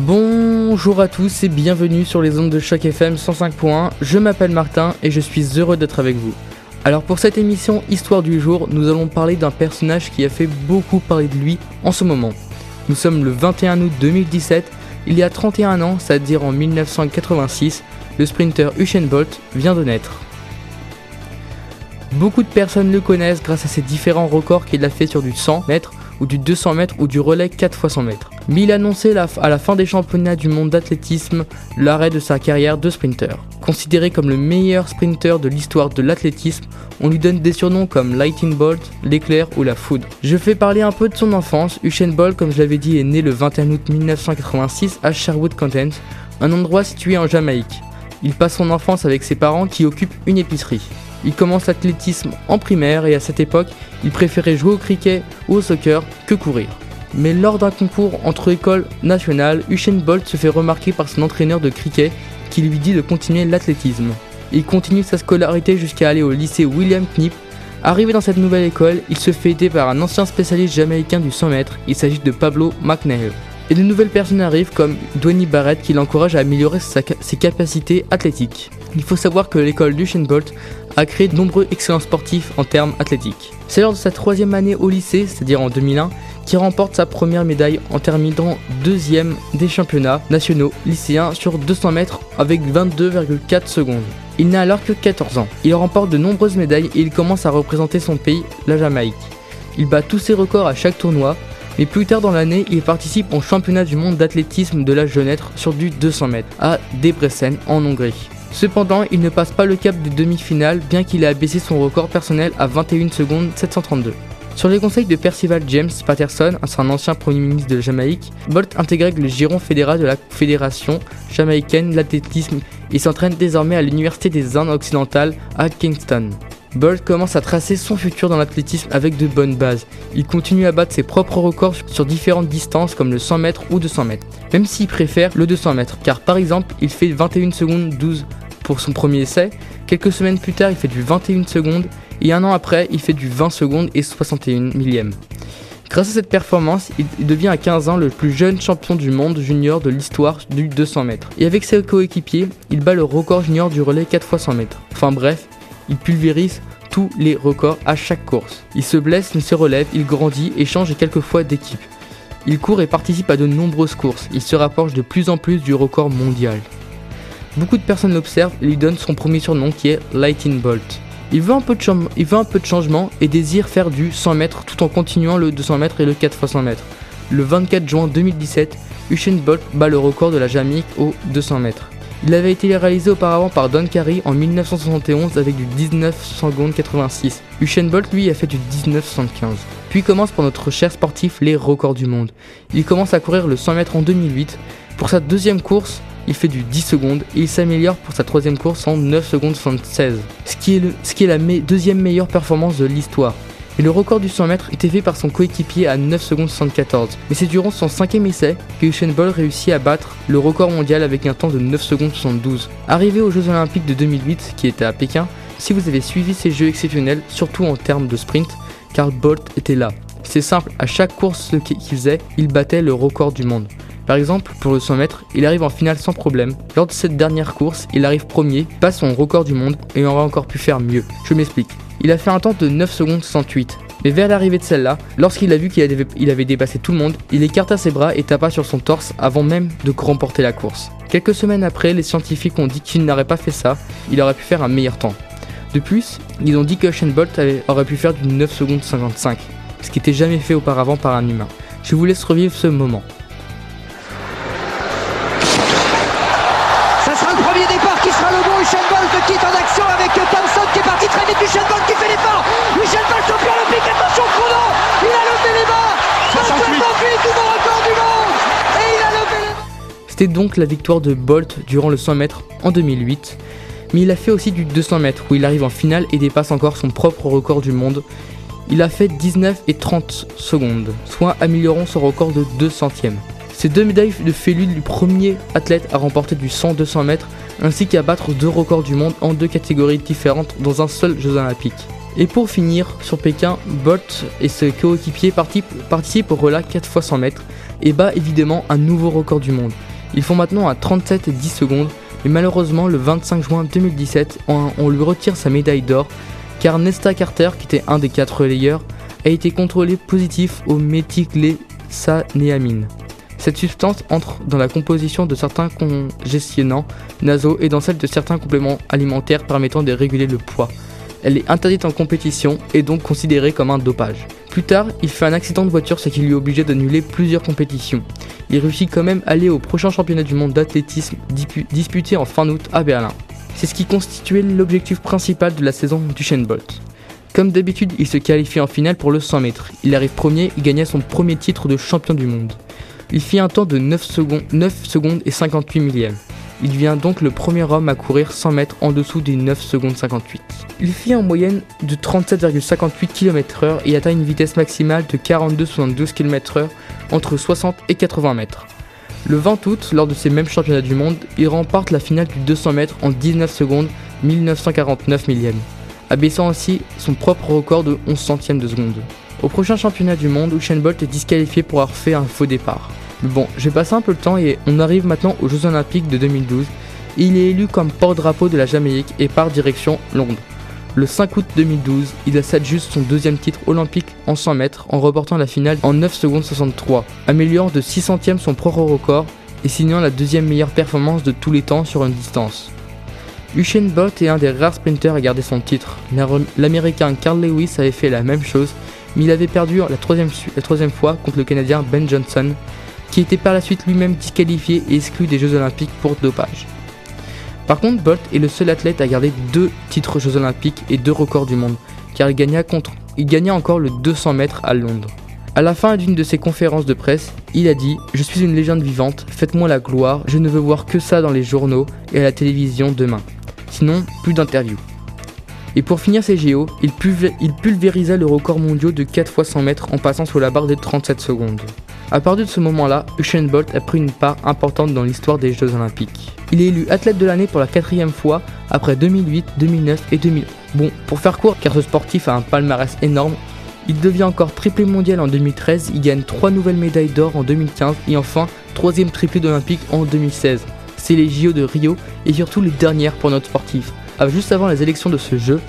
Bonjour à tous et bienvenue sur les ondes de Choc FM 105.1. Je m'appelle Martin et je suis heureux d'être avec vous. Alors pour cette émission Histoire du jour, nous allons parler d'un personnage qui a fait beaucoup parler de lui en ce moment. Nous sommes le 21 août 2017, il y a 31 ans, c'est-à-dire en 1986, le sprinter Usain Bolt vient de naître. Beaucoup de personnes le connaissent grâce à ses différents records qu'il a fait sur du 100 mètres, ou du 200 mètres ou du relais 4 x 100 mètres. Mais il annonçait à la fin des championnats du monde d'athlétisme l'arrêt de sa carrière de sprinter. Considéré comme le meilleur sprinter de l'histoire de l'athlétisme, on lui donne des surnoms comme Lightning Bolt, l'éclair ou la foudre. Je fais parler un peu de son enfance. Usain Bolt, comme je l'avais dit, est né le 21 août 1986 à Sherwood Content, un endroit situé en Jamaïque. Il passe son enfance avec ses parents qui occupent une épicerie. Il commence l'athlétisme en primaire et à cette époque, il préférait jouer au cricket ou au soccer que courir. Mais lors d'un concours entre écoles nationales, Usain Bolt se fait remarquer par son entraîneur de cricket qui lui dit de continuer l'athlétisme. Il continue sa scolarité jusqu'à aller au lycée William Knipp. Arrivé dans cette nouvelle école, il se fait aider par un ancien spécialiste jamaïcain du 100 mètres, il s'agit de Pablo McNeil. Et de nouvelles personnes arrivent comme Dwayne Barrett qui l'encourage à améliorer ses capacités athlétiques. Il faut savoir que l'école d'Usain Bolt a créé de nombreux excellents sportifs en termes athlétiques. C'est lors de sa troisième année au lycée, c'est-à-dire en 2001, qu'il remporte sa première médaille en terminant deuxième des championnats nationaux lycéens sur 200 mètres avec 22,4 secondes. Il n'a alors que 14 ans. Il remporte de nombreuses médailles et il commence à représenter son pays, la Jamaïque. Il bat tous ses records à chaque tournoi, mais plus tard dans l'année, il participe au championnat du monde d'athlétisme de l'âge jeune sur du 200 mètres à Debrecen en Hongrie. Cependant, il ne passe pas le cap des demi-finales, bien qu'il ait abaissé son record personnel à 21 secondes 732. Sur les conseils de Percival James Patterson, un ancien premier ministre de Jamaïque, Bolt intègre le giron fédéral de la Fédération jamaïcaine d'athlétisme et s'entraîne désormais à l'Université des Indes occidentales à Kingston. Bolt commence à tracer son futur dans l'athlétisme avec de bonnes bases. Il continue à battre ses propres records sur différentes distances comme le 100 mètres ou 200 mètres, même s'il préfère le 200 mètres, car par exemple il fait 21 secondes 12 pour son premier essai. Quelques semaines plus tard, il fait du 21 secondes et un an après, il fait du 20 secondes et 61 millième. Grâce à cette performance, il devient à 15 ans le plus jeune champion du monde junior de l'histoire du 200 mètres. Et avec ses coéquipiers, il bat le record junior du relais 4 x 100 mètres. Enfin bref, il pulvérise tous les records à chaque course. Il se blesse mais se relève, il grandit et change quelquefois d'équipe. Il court et participe à de nombreuses courses. Il se rapproche de plus en plus du record mondial. Beaucoup de personnes l'observent et lui donnent son premier surnom qui est Lightning Bolt. Il veut, un peu de il veut un peu de changement et désire faire du 100 mètres tout en continuant le 200 mètres et le 4 x 100 mètres. Le 24 juin 2017, Usain Bolt bat le record de la Jamaïque au 200 mètres. Il avait été réalisé auparavant par Don Carey en 1971 avec du 19 secondes 86. Usain Bolt lui a fait du 19,75. Puis commence pour notre cher sportif les records du monde. Il commence à courir le 100 mètres en 2008. Pour sa deuxième course, il fait du 10 secondes et il s'améliore pour sa troisième course en 9 secondes 76, ce qui est, ce qui est la deuxième meilleure performance de l'histoire. Et le record du 100 mètres était fait par son coéquipier à 9 secondes 74. Mais c'est durant son cinquième essai que Usain Bolt réussit à battre le record mondial avec un temps de 9 secondes 72. Arrivé aux Jeux Olympiques de 2008, qui était à Pékin, si vous avez suivi ces jeux exceptionnels, surtout en termes de sprint, car Bolt était là. C'est simple, à chaque course qu'il faisait, il battait le record du monde. Par exemple, pour le 100 mètres, il arrive en finale sans problème. Lors de cette dernière course, il arrive premier, passe son record du monde et aurait encore pu faire mieux. Je m'explique. Il a fait un temps de 9 secondes 68. Mais vers l'arrivée de celle-là, lorsqu'il a vu qu'il avait, avait, dépassé tout le monde, il écarta ses bras et tapa sur son torse avant même de remporter la course. Quelques semaines après, les scientifiques ont dit qu'il n'aurait pas fait ça, il aurait pu faire un meilleur temps. De plus, ils ont dit que Usain Bolt aurait pu faire du 9 secondes 55, ce qui n'était jamais fait auparavant par un humain. Je vous laisse revivre ce moment. C'était donc la victoire de Bolt durant le 100 mètres en 2008. Mais il a fait aussi du 200 mètres où il arrive en finale et dépasse encore son propre record du monde. Il a fait 19 et 30 secondes, soit améliorant son record de 2 centièmes. Ces deux médailles de fait lui le premier athlète à remporter du 100-200 mètres ainsi qu'à battre deux records du monde en deux catégories différentes dans un seul Jeux Olympiques. Et pour finir, sur Pékin, Bolt et ses coéquipiers participent au relais 4 x 100 mètres. et bat évidemment un nouveau record du monde. Ils font maintenant à 37 et 10 secondes, mais malheureusement le 25 juin 2017, on, lui retire sa médaille d'or car Nesta Carter, qui était un des quatre relayeurs, a été contrôlé positif au méthylclésanéamine. Cette substance entre dans la composition de certains congestionnants nasaux et dans celle de certains compléments alimentaires permettant de réguler le poids. Elle est interdite en compétition et donc considérée comme un dopage. Plus tard, il fait un accident de voiture, ce qui lui obligé d'annuler plusieurs compétitions. Il réussit quand même à aller au prochain championnat du monde d'athlétisme disputé en fin août à Berlin. C'est ce qui constituait l'objectif principal de la saison du Shane Bolt. Comme d'habitude, il se qualifie en finale pour le 100 mètres. Il arrive premier et gagna son premier titre de champion du monde. Il fit un temps de 9 secondes, 9 secondes et 58 millièmes. Il devient donc le premier homme à courir 100 mètres en dessous des 9 secondes 58. Il fit en moyenne de 37,58 km/h et atteint une vitesse maximale de 42,72 km/h entre 60 et 80 mètres. Le 20 août, lors de ces mêmes championnats du monde, il remporte la finale du 200 mètres en 19 secondes 1949 millièmes, abaissant ainsi son propre record de 11 centièmes de seconde. Au prochain championnat du monde, Usain Bolt est disqualifié pour avoir fait un faux départ. Bon, j'ai passé un peu le temps et on arrive maintenant aux Jeux Olympiques de 2012. Il est élu comme porte-drapeau de la Jamaïque et part direction Londres. Le 5 août 2012, il juste son deuxième titre olympique en 100 mètres en reportant la finale en 9 secondes 63, améliorant de 6 centièmes son propre record et signant la deuxième meilleure performance de tous les temps sur une distance. Usain Bolt est un des rares sprinters à garder son titre. L'américain Carl Lewis avait fait la même chose, mais il avait perdu la troisième fois contre le Canadien Ben Johnson, qui était par la suite lui-même disqualifié et exclu des Jeux Olympiques pour dopage. Par contre, Bolt est le seul athlète à garder deux titres Jeux Olympiques et deux records du monde, car il gagna, contre, encore le 200 mètres à Londres. À la fin d'une de ses conférences de presse, il a dit Je suis une légende vivante, faites-moi la gloire, je ne veux voir que ça dans les journaux et à la télévision demain. Sinon, plus d'interviews. Et pour finir ces JO, il, pulvérisa le record mondial de 4 fois 100 mètres en passant sous la barre des 37 secondes. À partir de ce moment-là, Usain Bolt a pris une part importante dans l'histoire des Jeux Olympiques. Il est élu athlète de l'année pour la quatrième fois après 2008, 2009 et 2000. Bon, pour faire court, car ce sportif a un palmarès énorme, il devient encore triplé mondial en 2013, il gagne trois nouvelles médailles d'or en 2015 et enfin troisième triplé olympique en 2016. C'est les JO de Rio et surtout les dernières pour notre sportif. Ah, juste avant les élections de ce jeu,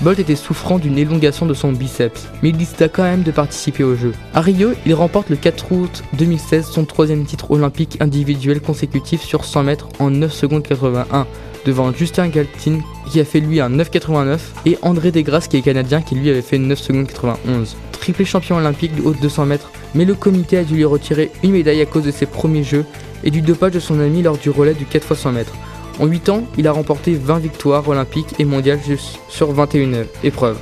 Bolt était souffrant d'une élongation de son biceps, mais il décida quand même de participer au jeu. À Rio, il remporte le 4 août 2016 son troisième titre olympique individuel consécutif sur 100 mètres en 9 secondes 81 devant Justin Galtin qui a fait lui un 9,89 et André Desgrasses qui est canadien qui lui avait fait 9 secondes 91. Triplé champion olympique de haut de 200 mètres, mais le comité a dû lui retirer une médaille à cause de ses premiers jeux et du dopage de son ami lors du relais du 4 x 100 mètres. En 8 ans, il a remporté 20 victoires olympiques et mondiales sur 21 épreuves.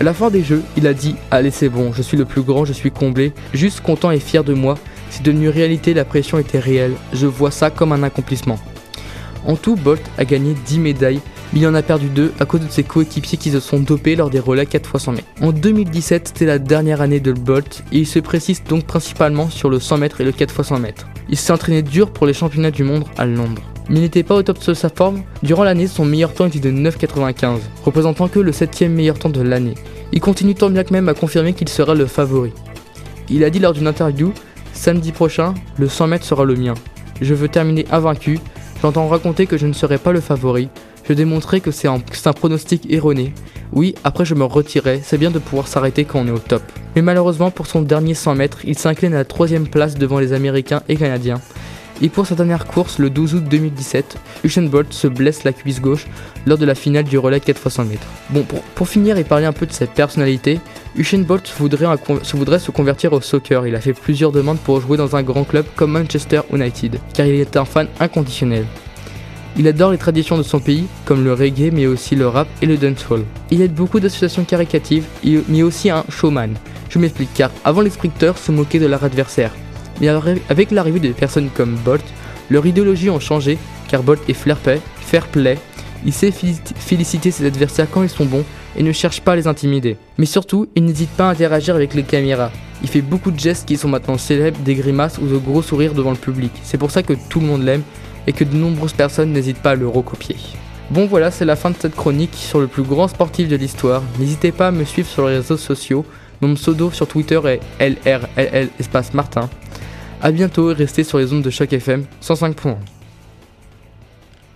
À la fin des Jeux, il a dit Allez, c'est bon, je suis le plus grand, je suis comblé, juste content et fier de moi. C'est devenu réalité, la pression était réelle, je vois ça comme un accomplissement. En tout, Bolt a gagné 10 médailles, mais il en a perdu 2 à cause de ses coéquipiers qui se sont dopés lors des relais 4 x 100 mètres. En 2017, c'était la dernière année de Bolt et il se précise donc principalement sur le 100 mètres et le 4 x 100 mètres. Il s'est entraîné dur pour les championnats du monde à Londres mais il n'était pas au top de sa forme. Durant l'année, son meilleur temps était de 9,95, représentant que le 7 meilleur temps de l'année. Il continue tant bien que même à confirmer qu'il sera le favori. Il a dit lors d'une interview Samedi prochain, le 100 mètres sera le mien. Je veux terminer invaincu. J'entends raconter que je ne serai pas le favori. Je démontrerai que c'est un, un, pronostic erroné. Oui, après je me retirerai, c'est bien de pouvoir s'arrêter quand on est au top. Mais malheureusement pour son dernier 100 mètres, il s'incline à la troisième place devant les Américains et Canadiens. Et pour sa dernière course, le 12 août 2017, Usain Bolt se blesse la cuisse gauche lors de la finale du relais 4 x 100 mètres. Bon, pour, finir et parler un peu de sa personnalité, Usain Bolt voudrait, se voudrait se convertir au soccer. Il a fait plusieurs demandes pour jouer dans un grand club comme Manchester United, car il est un fan inconditionnel. Il adore les traditions de son pays, comme le reggae, mais aussi le rap et le dancehall. Il aide beaucoup d'associations caricatives, mais aussi un showman. Je m'explique, car avant les sprinteurs se moquaient de leur adversaire. Mais avec l'arrivée de personnes comme Bolt, leur idéologie ont changé car Bolt est fair play, fair play. Il sait féliciter ses adversaires quand ils sont bons et ne cherche pas à les intimider. Mais surtout, il n'hésite pas à interagir avec les caméras. Il fait beaucoup de gestes qui sont maintenant célèbres, des grimaces ou de gros sourires devant le public. C'est pour ça que tout le monde l'aime et que de nombreuses personnes n'hésitent pas à le recopier. Bon voilà, c'est la fin de cette chronique sur le plus grand sportif de l'histoire. N'hésitez pas à me suivre sur les réseaux sociaux. Mon pseudo sur Twitter est LRLL espace Martin. A bientôt et restez sur les ondes de Choc FM 105.1.